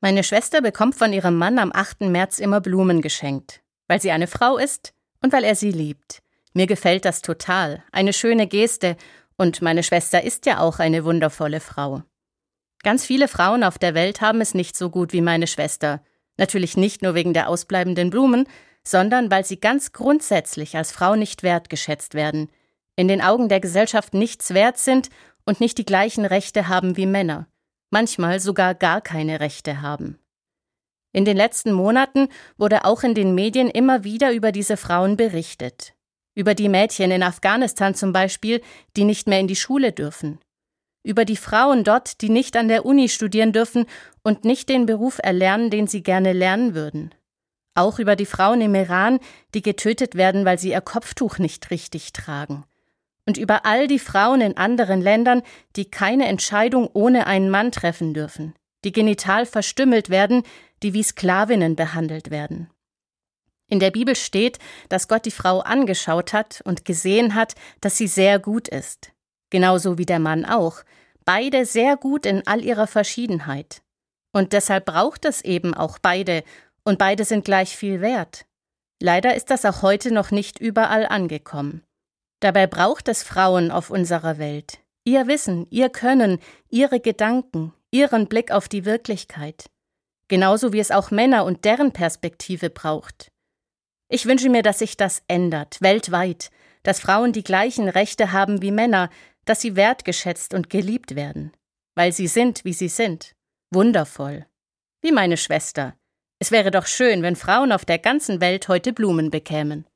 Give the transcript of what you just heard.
Meine Schwester bekommt von ihrem Mann am 8. März immer Blumen geschenkt, weil sie eine Frau ist und weil er sie liebt. Mir gefällt das total, eine schöne Geste, und meine Schwester ist ja auch eine wundervolle Frau. Ganz viele Frauen auf der Welt haben es nicht so gut wie meine Schwester, natürlich nicht nur wegen der ausbleibenden Blumen, sondern weil sie ganz grundsätzlich als Frau nicht wertgeschätzt werden, in den Augen der Gesellschaft nichts wert sind und nicht die gleichen Rechte haben wie Männer manchmal sogar gar keine Rechte haben. In den letzten Monaten wurde auch in den Medien immer wieder über diese Frauen berichtet. Über die Mädchen in Afghanistan zum Beispiel, die nicht mehr in die Schule dürfen. Über die Frauen dort, die nicht an der Uni studieren dürfen und nicht den Beruf erlernen, den sie gerne lernen würden. Auch über die Frauen im Iran, die getötet werden, weil sie ihr Kopftuch nicht richtig tragen und über all die Frauen in anderen Ländern, die keine Entscheidung ohne einen Mann treffen dürfen, die genital verstümmelt werden, die wie Sklavinnen behandelt werden. In der Bibel steht, dass Gott die Frau angeschaut hat und gesehen hat, dass sie sehr gut ist. Genauso wie der Mann auch. Beide sehr gut in all ihrer Verschiedenheit. Und deshalb braucht es eben auch beide, und beide sind gleich viel wert. Leider ist das auch heute noch nicht überall angekommen. Dabei braucht es Frauen auf unserer Welt. Ihr Wissen, ihr Können, ihre Gedanken, ihren Blick auf die Wirklichkeit. Genauso wie es auch Männer und deren Perspektive braucht. Ich wünsche mir, dass sich das ändert, weltweit, dass Frauen die gleichen Rechte haben wie Männer, dass sie wertgeschätzt und geliebt werden, weil sie sind, wie sie sind, wundervoll. Wie meine Schwester. Es wäre doch schön, wenn Frauen auf der ganzen Welt heute Blumen bekämen.